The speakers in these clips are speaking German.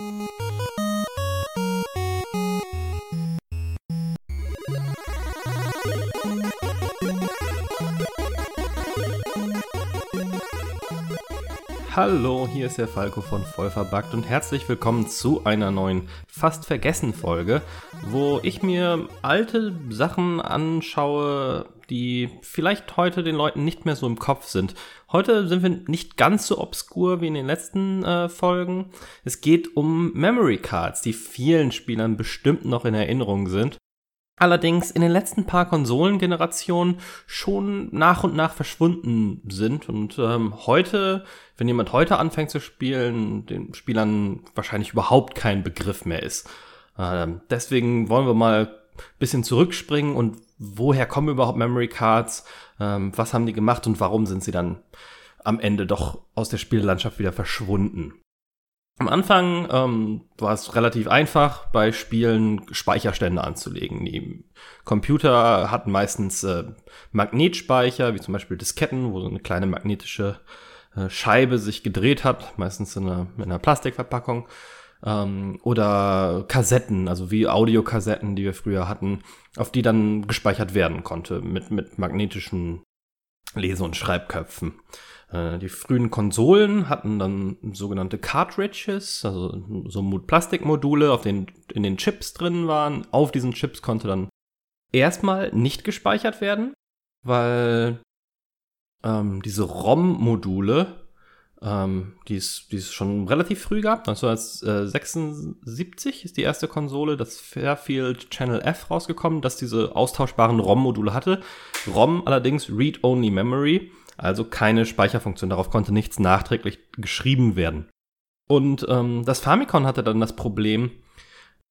Hallo, hier ist der Falco von Vollverbackt und herzlich willkommen zu einer neuen Fast vergessen Folge, wo ich mir alte Sachen anschaue, die vielleicht heute den Leuten nicht mehr so im Kopf sind. Heute sind wir nicht ganz so obskur wie in den letzten äh, Folgen. Es geht um Memory Cards, die vielen Spielern bestimmt noch in Erinnerung sind allerdings in den letzten paar Konsolengenerationen schon nach und nach verschwunden sind und ähm, heute, wenn jemand heute anfängt zu spielen, den Spielern wahrscheinlich überhaupt kein Begriff mehr ist. Ähm, deswegen wollen wir mal ein bisschen zurückspringen und woher kommen überhaupt Memory Cards, ähm, was haben die gemacht und warum sind sie dann am Ende doch aus der Spiellandschaft wieder verschwunden. Am Anfang ähm, war es relativ einfach, bei Spielen Speicherstände anzulegen. Die Computer hatten meistens äh, Magnetspeicher, wie zum Beispiel Disketten, wo so eine kleine magnetische äh, Scheibe sich gedreht hat, meistens in einer, in einer Plastikverpackung. Ähm, oder Kassetten, also wie Audiokassetten, die wir früher hatten, auf die dann gespeichert werden konnte mit, mit magnetischen Lese- und Schreibköpfen. Äh, die frühen Konsolen hatten dann sogenannte Cartridges, also so Plastikmodule, auf denen in den Chips drin waren. Auf diesen Chips konnte dann erstmal nicht gespeichert werden, weil ähm, diese ROM-Module, ähm, die, es, die es schon relativ früh gab, 1976 ist die erste Konsole, das Fairfield Channel F rausgekommen, das diese austauschbaren ROM-Module hatte. ROM allerdings Read-Only Memory also keine Speicherfunktion. Darauf konnte nichts nachträglich geschrieben werden. Und ähm, das Famicom hatte dann das Problem,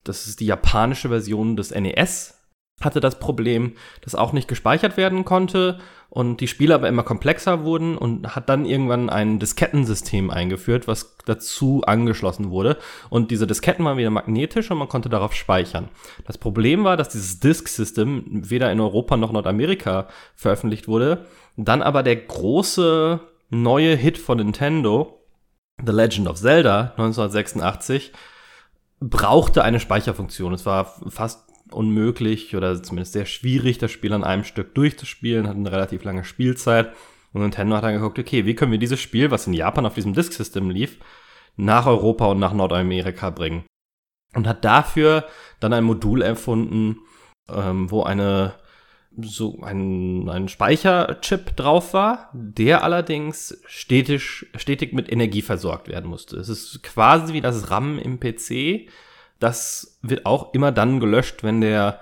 das ist die japanische Version des NES, hatte das Problem, dass auch nicht gespeichert werden konnte und die Spiele aber immer komplexer wurden und hat dann irgendwann ein Diskettensystem eingeführt, was dazu angeschlossen wurde. Und diese Disketten waren wieder magnetisch und man konnte darauf speichern. Das Problem war, dass dieses Disk-System weder in Europa noch Nordamerika veröffentlicht wurde dann aber der große neue Hit von Nintendo, The Legend of Zelda 1986, brauchte eine Speicherfunktion. Es war fast unmöglich oder zumindest sehr schwierig, das Spiel an einem Stück durchzuspielen, hat eine relativ lange Spielzeit. Und Nintendo hat dann geguckt, okay, wie können wir dieses Spiel, was in Japan auf diesem Disk-System lief, nach Europa und nach Nordamerika bringen. Und hat dafür dann ein Modul erfunden, ähm, wo eine so ein, ein Speicherchip drauf war, der allerdings stetig, stetig mit Energie versorgt werden musste. Es ist quasi wie das RAM im PC. Das wird auch immer dann gelöscht, wenn der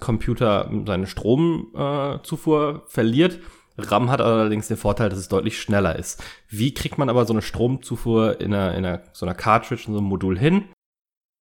Computer seine Stromzufuhr äh, verliert. RAM hat allerdings den Vorteil, dass es deutlich schneller ist. Wie kriegt man aber so eine Stromzufuhr in einer, in einer so einer Cartridge, in so einem Modul hin?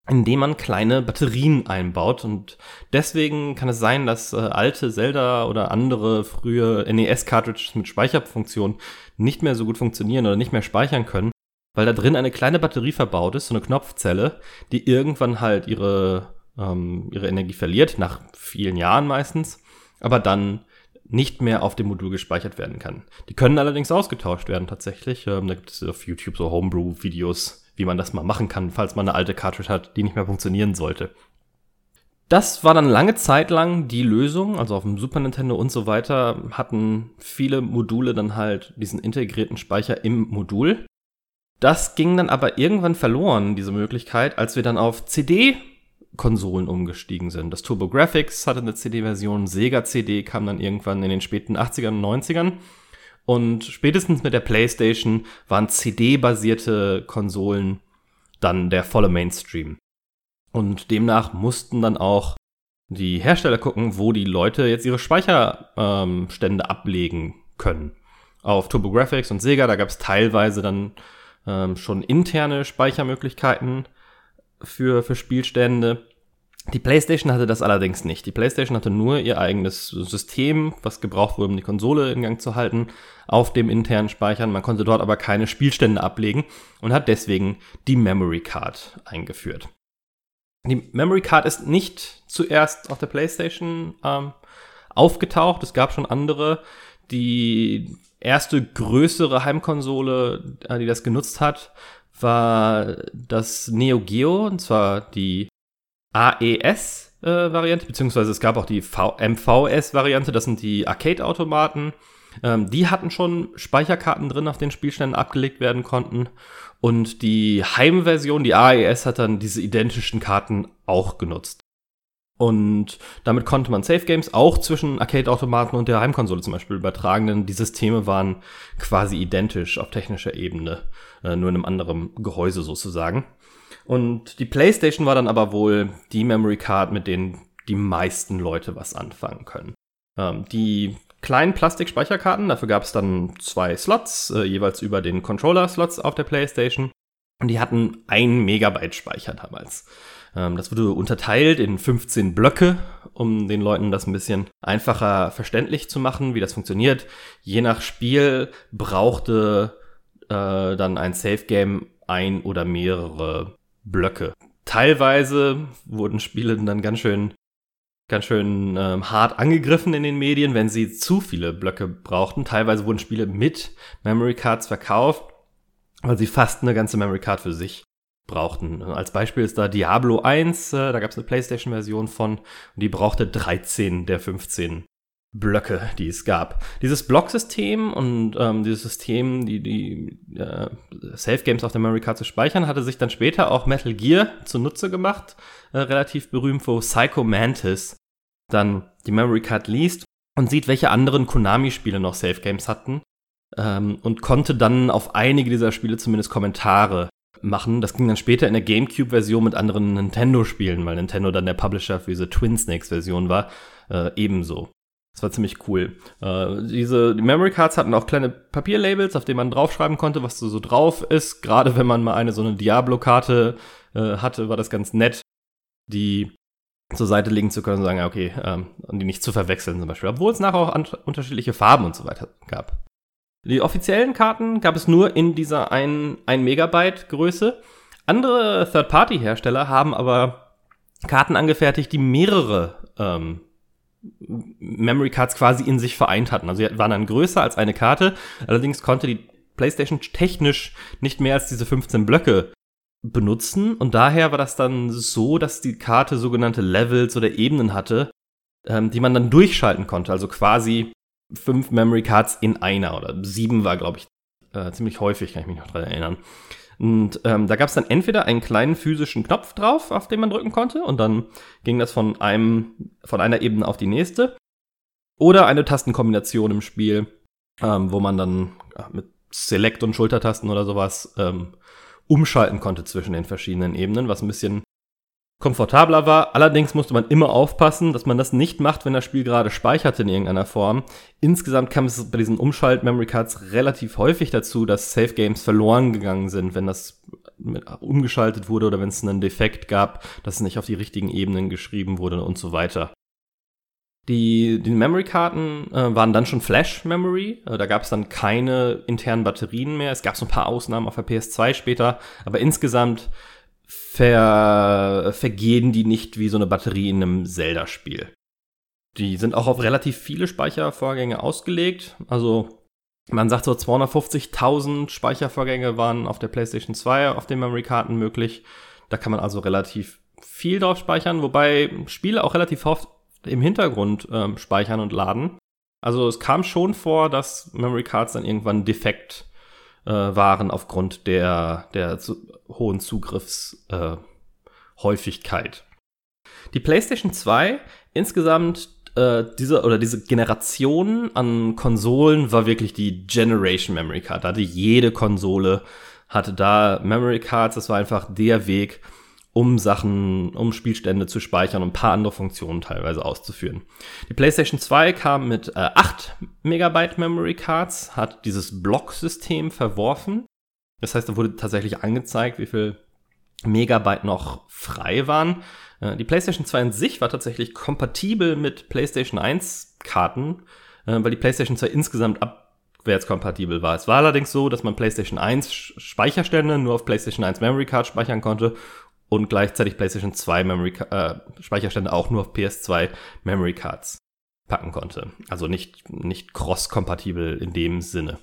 indem man kleine Batterien einbaut. Und deswegen kann es sein, dass äh, alte Zelda oder andere frühe NES-Cartridges mit Speicherfunktion nicht mehr so gut funktionieren oder nicht mehr speichern können, weil da drin eine kleine Batterie verbaut ist, so eine Knopfzelle, die irgendwann halt ihre, ähm, ihre Energie verliert, nach vielen Jahren meistens, aber dann nicht mehr auf dem Modul gespeichert werden kann. Die können allerdings ausgetauscht werden tatsächlich. Ähm, da gibt es auf YouTube so Homebrew-Videos, wie man das mal machen kann, falls man eine alte Cartridge hat, die nicht mehr funktionieren sollte. Das war dann lange Zeit lang die Lösung, also auf dem Super Nintendo und so weiter hatten viele Module dann halt diesen integrierten Speicher im Modul. Das ging dann aber irgendwann verloren, diese Möglichkeit, als wir dann auf CD Konsolen umgestiegen sind. Das TurboGrafx hatte eine CD-Version, Sega CD kam dann irgendwann in den späten 80ern und 90ern und spätestens mit der PlayStation waren CD-basierte Konsolen dann der volle Mainstream. Und demnach mussten dann auch die Hersteller gucken, wo die Leute jetzt ihre Speicherstände ähm, ablegen können. Auf TurboGrafx und Sega, da gab es teilweise dann ähm, schon interne Speichermöglichkeiten für, für Spielstände. Die PlayStation hatte das allerdings nicht. Die PlayStation hatte nur ihr eigenes System, was gebraucht wurde, um die Konsole in Gang zu halten, auf dem internen Speichern. Man konnte dort aber keine Spielstände ablegen und hat deswegen die Memory Card eingeführt. Die Memory Card ist nicht zuerst auf der PlayStation ähm, aufgetaucht. Es gab schon andere. Die erste größere Heimkonsole, äh, die das genutzt hat, war das Neo Geo, und zwar die AES-Variante, äh, beziehungsweise es gab auch die MVS-Variante, das sind die Arcade-Automaten. Ähm, die hatten schon Speicherkarten drin, auf den Spielständen abgelegt werden konnten. Und die Heimversion, die AES, hat dann diese identischen Karten auch genutzt. Und damit konnte man Safe Games auch zwischen Arcade-Automaten und der Heimkonsole zum Beispiel übertragen, denn die Systeme waren quasi identisch auf technischer Ebene, äh, nur in einem anderen Gehäuse sozusagen. Und die PlayStation war dann aber wohl die Memory Card, mit denen die meisten Leute was anfangen können. Ähm, die kleinen Plastikspeicherkarten. Dafür gab es dann zwei Slots, äh, jeweils über den Controller-Slots auf der PlayStation. Und die hatten ein Megabyte Speicher damals. Ähm, das wurde unterteilt in 15 Blöcke, um den Leuten das ein bisschen einfacher verständlich zu machen, wie das funktioniert. Je nach Spiel brauchte äh, dann ein Safe Game ein oder mehrere Blöcke. Teilweise wurden Spiele dann ganz schön ganz schön ähm, hart angegriffen in den Medien, wenn sie zu viele Blöcke brauchten. Teilweise wurden Spiele mit Memory Cards verkauft, weil sie fast eine ganze Memory Card für sich brauchten. Als Beispiel ist da Diablo 1, äh, da gab es eine PlayStation-Version von, und die brauchte 13 der 15 Blöcke, die es gab. Dieses Blocksystem und ähm, dieses System, die, die äh, Safe Games auf der Memory Card zu speichern, hatte sich dann später auch Metal Gear zunutze gemacht, äh, relativ berühmt, wo Psycho Mantis dann die Memory Card liest und sieht, welche anderen Konami-Spiele noch Safe Games hatten ähm, und konnte dann auf einige dieser Spiele zumindest Kommentare machen. Das ging dann später in der GameCube-Version mit anderen Nintendo-Spielen, weil Nintendo dann der Publisher für diese Twin Snakes-Version war, äh, ebenso. Das war ziemlich cool. Äh, diese die Memory Cards hatten auch kleine Papierlabels, auf denen man draufschreiben konnte, was so, drauf ist. Gerade wenn man mal eine so eine Diablo-Karte äh, hatte, war das ganz nett, die zur Seite legen zu können und sagen, okay, ähm, und die nicht zu verwechseln zum Beispiel. Obwohl es nachher auch unterschiedliche Farben und so weiter gab. Die offiziellen Karten gab es nur in dieser 1, 1 Megabyte Größe. Andere Third-Party-Hersteller haben aber Karten angefertigt, die mehrere ähm, Memory Cards quasi in sich vereint hatten. Also sie waren dann größer als eine Karte. Allerdings konnte die PlayStation technisch nicht mehr als diese 15 Blöcke benutzen. Und daher war das dann so, dass die Karte sogenannte Levels oder Ebenen hatte, ähm, die man dann durchschalten konnte. Also quasi fünf Memory Cards in einer oder sieben war, glaube ich, äh, ziemlich häufig, kann ich mich noch dran erinnern. Und ähm, da gab es dann entweder einen kleinen physischen Knopf drauf, auf den man drücken konnte, und dann ging das von einem, von einer Ebene auf die nächste. Oder eine Tastenkombination im Spiel, ähm, wo man dann mit Select und Schultertasten oder sowas ähm, umschalten konnte zwischen den verschiedenen Ebenen, was ein bisschen komfortabler war. Allerdings musste man immer aufpassen, dass man das nicht macht, wenn das Spiel gerade speicherte in irgendeiner Form. Insgesamt kam es bei diesen Umschalt-Memory Cards relativ häufig dazu, dass Safe Games verloren gegangen sind, wenn das umgeschaltet wurde oder wenn es einen Defekt gab, dass es nicht auf die richtigen Ebenen geschrieben wurde und so weiter. Die, die Memory-Karten äh, waren dann schon Flash-Memory. Äh, da gab es dann keine internen Batterien mehr. Es gab so ein paar Ausnahmen auf der PS2 später, aber insgesamt ver vergehen die nicht wie so eine Batterie in einem Zelda-Spiel. Die sind auch auf relativ viele Speichervorgänge ausgelegt. Also man sagt so 250.000 Speichervorgänge waren auf der PlayStation 2 auf den Memory-Karten möglich. Da kann man also relativ viel drauf speichern, wobei Spiele auch relativ oft im Hintergrund ähm, speichern und laden. Also es kam schon vor, dass Memory Cards dann irgendwann defekt äh, waren aufgrund der, der zu, hohen Zugriffshäufigkeit. Äh, die PlayStation 2 insgesamt äh, diese oder diese Generation an Konsolen war wirklich die Generation Memory Card. Da hatte jede Konsole hatte da Memory Cards. Das war einfach der Weg, um Sachen, um Spielstände zu speichern und ein paar andere Funktionen teilweise auszuführen. Die PlayStation 2 kam mit äh, 8 Megabyte Memory Cards, hat dieses Blocksystem verworfen. Das heißt, da wurde tatsächlich angezeigt, wie viel Megabyte noch frei waren. Äh, die PlayStation 2 in sich war tatsächlich kompatibel mit PlayStation 1 Karten, äh, weil die PlayStation 2 insgesamt abwärtskompatibel war. Es war allerdings so, dass man PlayStation 1 Speicherstände nur auf PlayStation 1 Memory Card speichern konnte und gleichzeitig PlayStation 2 Memory äh, Speicherstände auch nur auf PS2 Memory Cards packen konnte. Also nicht, nicht cross-kompatibel in dem Sinne.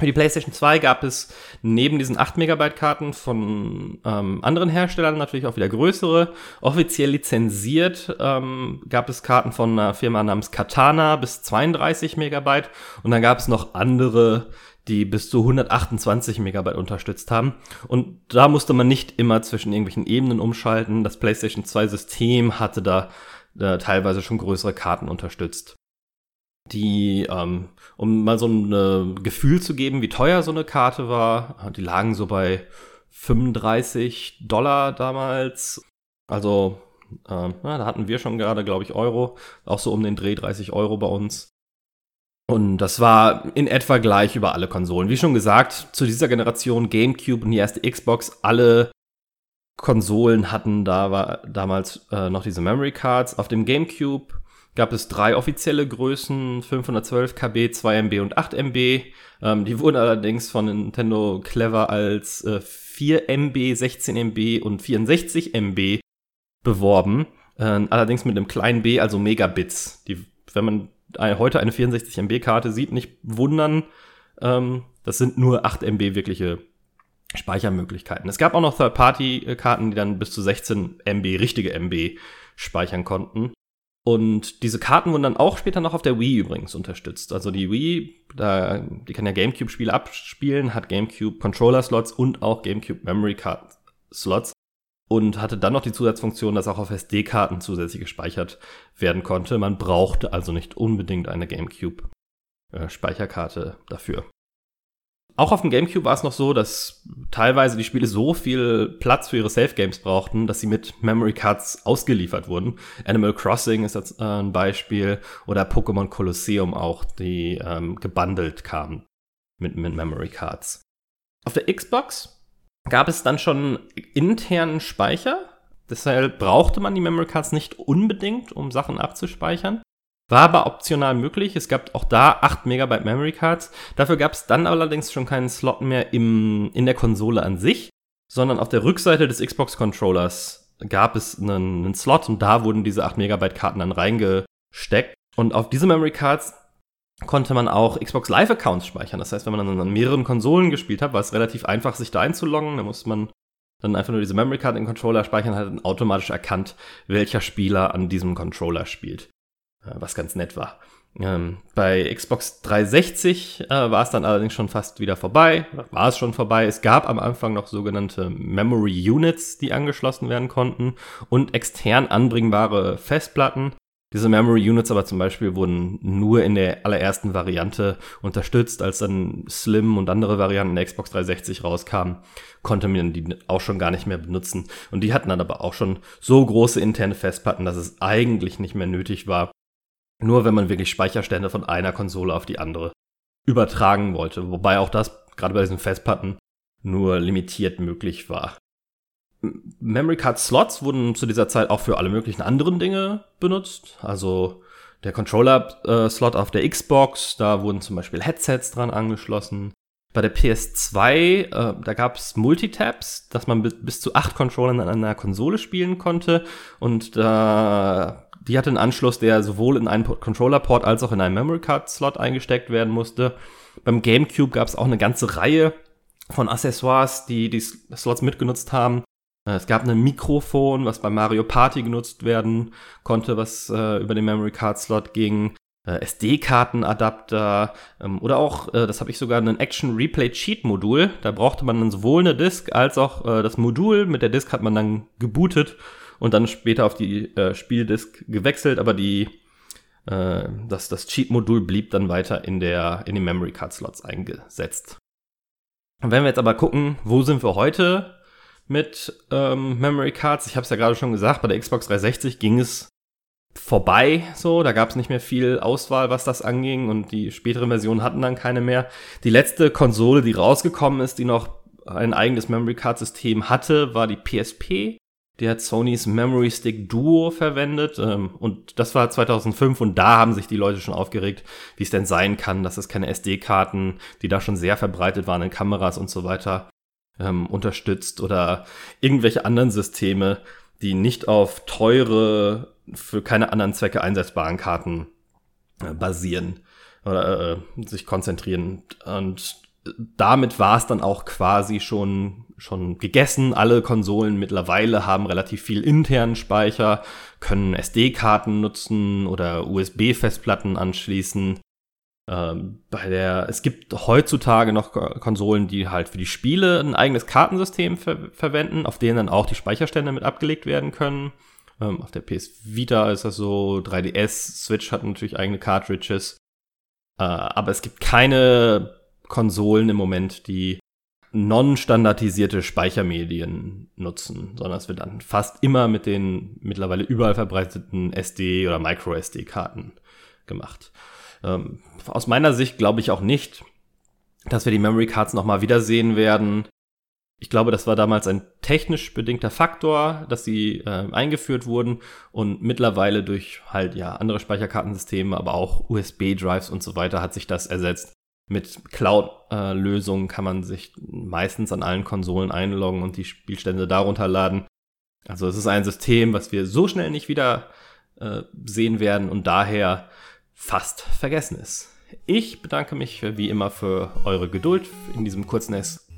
Für die PlayStation 2 gab es neben diesen 8 Megabyte Karten von ähm, anderen Herstellern natürlich auch wieder größere. Offiziell lizenziert ähm, gab es Karten von einer Firma namens Katana bis 32 Megabyte und dann gab es noch andere, die bis zu 128 Megabyte unterstützt haben. Und da musste man nicht immer zwischen irgendwelchen Ebenen umschalten. Das PlayStation 2 System hatte da, da teilweise schon größere Karten unterstützt die, ähm, um mal so ein äh, Gefühl zu geben, wie teuer so eine Karte war, die lagen so bei 35 Dollar damals. Also, ähm, na, da hatten wir schon gerade, glaube ich, Euro, auch so um den Dreh 30 Euro bei uns. Und das war in etwa gleich über alle Konsolen. Wie schon gesagt, zu dieser Generation GameCube und die erste Xbox, alle Konsolen hatten da war damals äh, noch diese Memory Cards. Auf dem GameCube gab es drei offizielle Größen, 512 KB, 2 MB und 8 MB. Ähm, die wurden allerdings von Nintendo clever als äh, 4 MB, 16 MB und 64 MB beworben. Äh, allerdings mit einem kleinen B, also Megabits. Die, wenn man heute eine 64 MB Karte sieht, nicht wundern. Ähm, das sind nur 8 MB wirkliche Speichermöglichkeiten. Es gab auch noch Third-Party-Karten, die dann bis zu 16 MB, richtige MB speichern konnten. Und diese Karten wurden dann auch später noch auf der Wii übrigens unterstützt. Also die Wii, da, die kann ja GameCube-Spiele abspielen, hat GameCube Controller-Slots und auch GameCube Memory Card-Slots und hatte dann noch die Zusatzfunktion, dass auch auf SD-Karten zusätzlich gespeichert werden konnte. Man brauchte also nicht unbedingt eine GameCube-Speicherkarte äh, dafür. Auch auf dem GameCube war es noch so, dass teilweise die Spiele so viel Platz für ihre Safe Games brauchten, dass sie mit Memory Cards ausgeliefert wurden. Animal Crossing ist jetzt äh, ein Beispiel oder Pokémon Colosseum auch, die ähm, gebundelt kamen mit, mit Memory Cards. Auf der Xbox gab es dann schon internen Speicher. Deshalb brauchte man die Memory Cards nicht unbedingt, um Sachen abzuspeichern. War aber optional möglich. Es gab auch da 8 Megabyte Memory Cards. Dafür gab es dann allerdings schon keinen Slot mehr im, in der Konsole an sich, sondern auf der Rückseite des Xbox Controllers gab es einen, einen Slot und da wurden diese 8 Megabyte Karten dann reingesteckt. Und auf diese Memory Cards konnte man auch Xbox Live Accounts speichern. Das heißt, wenn man dann an mehreren Konsolen gespielt hat, war es relativ einfach, sich da einzuloggen. Da musste man dann einfach nur diese Memory Card in den Controller speichern, hat dann automatisch erkannt, welcher Spieler an diesem Controller spielt. Äh, was ganz nett war. Ähm, bei Xbox 360 äh, war es dann allerdings schon fast wieder vorbei. War es schon vorbei. Es gab am Anfang noch sogenannte Memory Units, die angeschlossen werden konnten und extern anbringbare Festplatten. Diese Memory Units aber zum Beispiel wurden nur in der allerersten Variante unterstützt. Als dann Slim und andere Varianten der Xbox 360 rauskamen, konnte man die auch schon gar nicht mehr benutzen. Und die hatten dann aber auch schon so große interne Festplatten, dass es eigentlich nicht mehr nötig war, nur wenn man wirklich Speicherstände von einer Konsole auf die andere übertragen wollte. Wobei auch das, gerade bei diesen Festplatten, nur limitiert möglich war. Memory Card Slots wurden zu dieser Zeit auch für alle möglichen anderen Dinge benutzt. Also der Controller-Slot auf der Xbox, da wurden zum Beispiel Headsets dran angeschlossen. Bei der PS2, äh, da gab es Multitaps, dass man bis zu acht Controllern an einer Konsole spielen konnte. Und da die hatte einen Anschluss, der sowohl in einen Controller-Port als auch in einen Memory-Card-Slot eingesteckt werden musste. Beim GameCube gab es auch eine ganze Reihe von Accessoires, die die Slots mitgenutzt haben. Äh, es gab ein Mikrofon, was bei Mario Party genutzt werden konnte, was äh, über den Memory Card Slot ging. Äh, SD-Kartenadapter ähm, oder auch, äh, das habe ich sogar, ein Action Replay Cheat Modul. Da brauchte man dann sowohl eine Disk als auch äh, das Modul. Mit der Disk hat man dann gebootet und dann später auf die äh, Spieldisk gewechselt, aber die das, das Cheat-Modul blieb dann weiter in, der, in den Memory Card Slots eingesetzt. Und wenn wir jetzt aber gucken, wo sind wir heute mit ähm, Memory Cards? Ich habe es ja gerade schon gesagt, bei der Xbox 360 ging es vorbei, so, da gab es nicht mehr viel Auswahl, was das anging und die späteren Versionen hatten dann keine mehr. Die letzte Konsole, die rausgekommen ist, die noch ein eigenes Memory Card System hatte, war die PSP. Die hat Sonys Memory Stick Duo verwendet ähm, und das war 2005 und da haben sich die Leute schon aufgeregt, wie es denn sein kann, dass es keine SD-Karten, die da schon sehr verbreitet waren in Kameras und so weiter, ähm, unterstützt oder irgendwelche anderen Systeme, die nicht auf teure, für keine anderen Zwecke einsetzbaren Karten äh, basieren oder äh, sich konzentrieren. Und damit war es dann auch quasi schon, schon gegessen. Alle Konsolen mittlerweile haben relativ viel internen Speicher, können SD-Karten nutzen oder USB-Festplatten anschließen. Ähm, bei der, es gibt heutzutage noch Konsolen, die halt für die Spiele ein eigenes Kartensystem ver verwenden, auf denen dann auch die Speicherstände mit abgelegt werden können. Ähm, auf der PS Vita ist das so, 3DS, Switch hat natürlich eigene Cartridges. Äh, aber es gibt keine Konsolen im Moment, die non-standardisierte Speichermedien nutzen, sondern es wird dann fast immer mit den mittlerweile überall verbreiteten SD- oder Micro-SD-Karten gemacht. Ähm, aus meiner Sicht glaube ich auch nicht, dass wir die Memory Cards nochmal wiedersehen werden. Ich glaube, das war damals ein technisch bedingter Faktor, dass sie äh, eingeführt wurden und mittlerweile durch halt ja andere Speicherkartensysteme, aber auch USB-Drives und so weiter hat sich das ersetzt. Mit Cloud-Lösungen kann man sich meistens an allen Konsolen einloggen und die Spielstände darunter laden. Also es ist ein System, was wir so schnell nicht wieder äh, sehen werden und daher fast vergessen ist. Ich bedanke mich wie immer für eure Geduld in diesem kurzen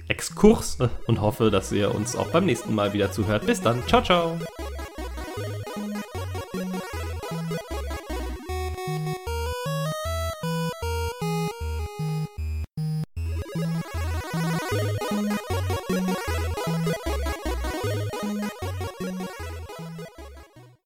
Exkurs und hoffe, dass ihr uns auch beim nächsten Mal wieder zuhört. Bis dann. Ciao, ciao.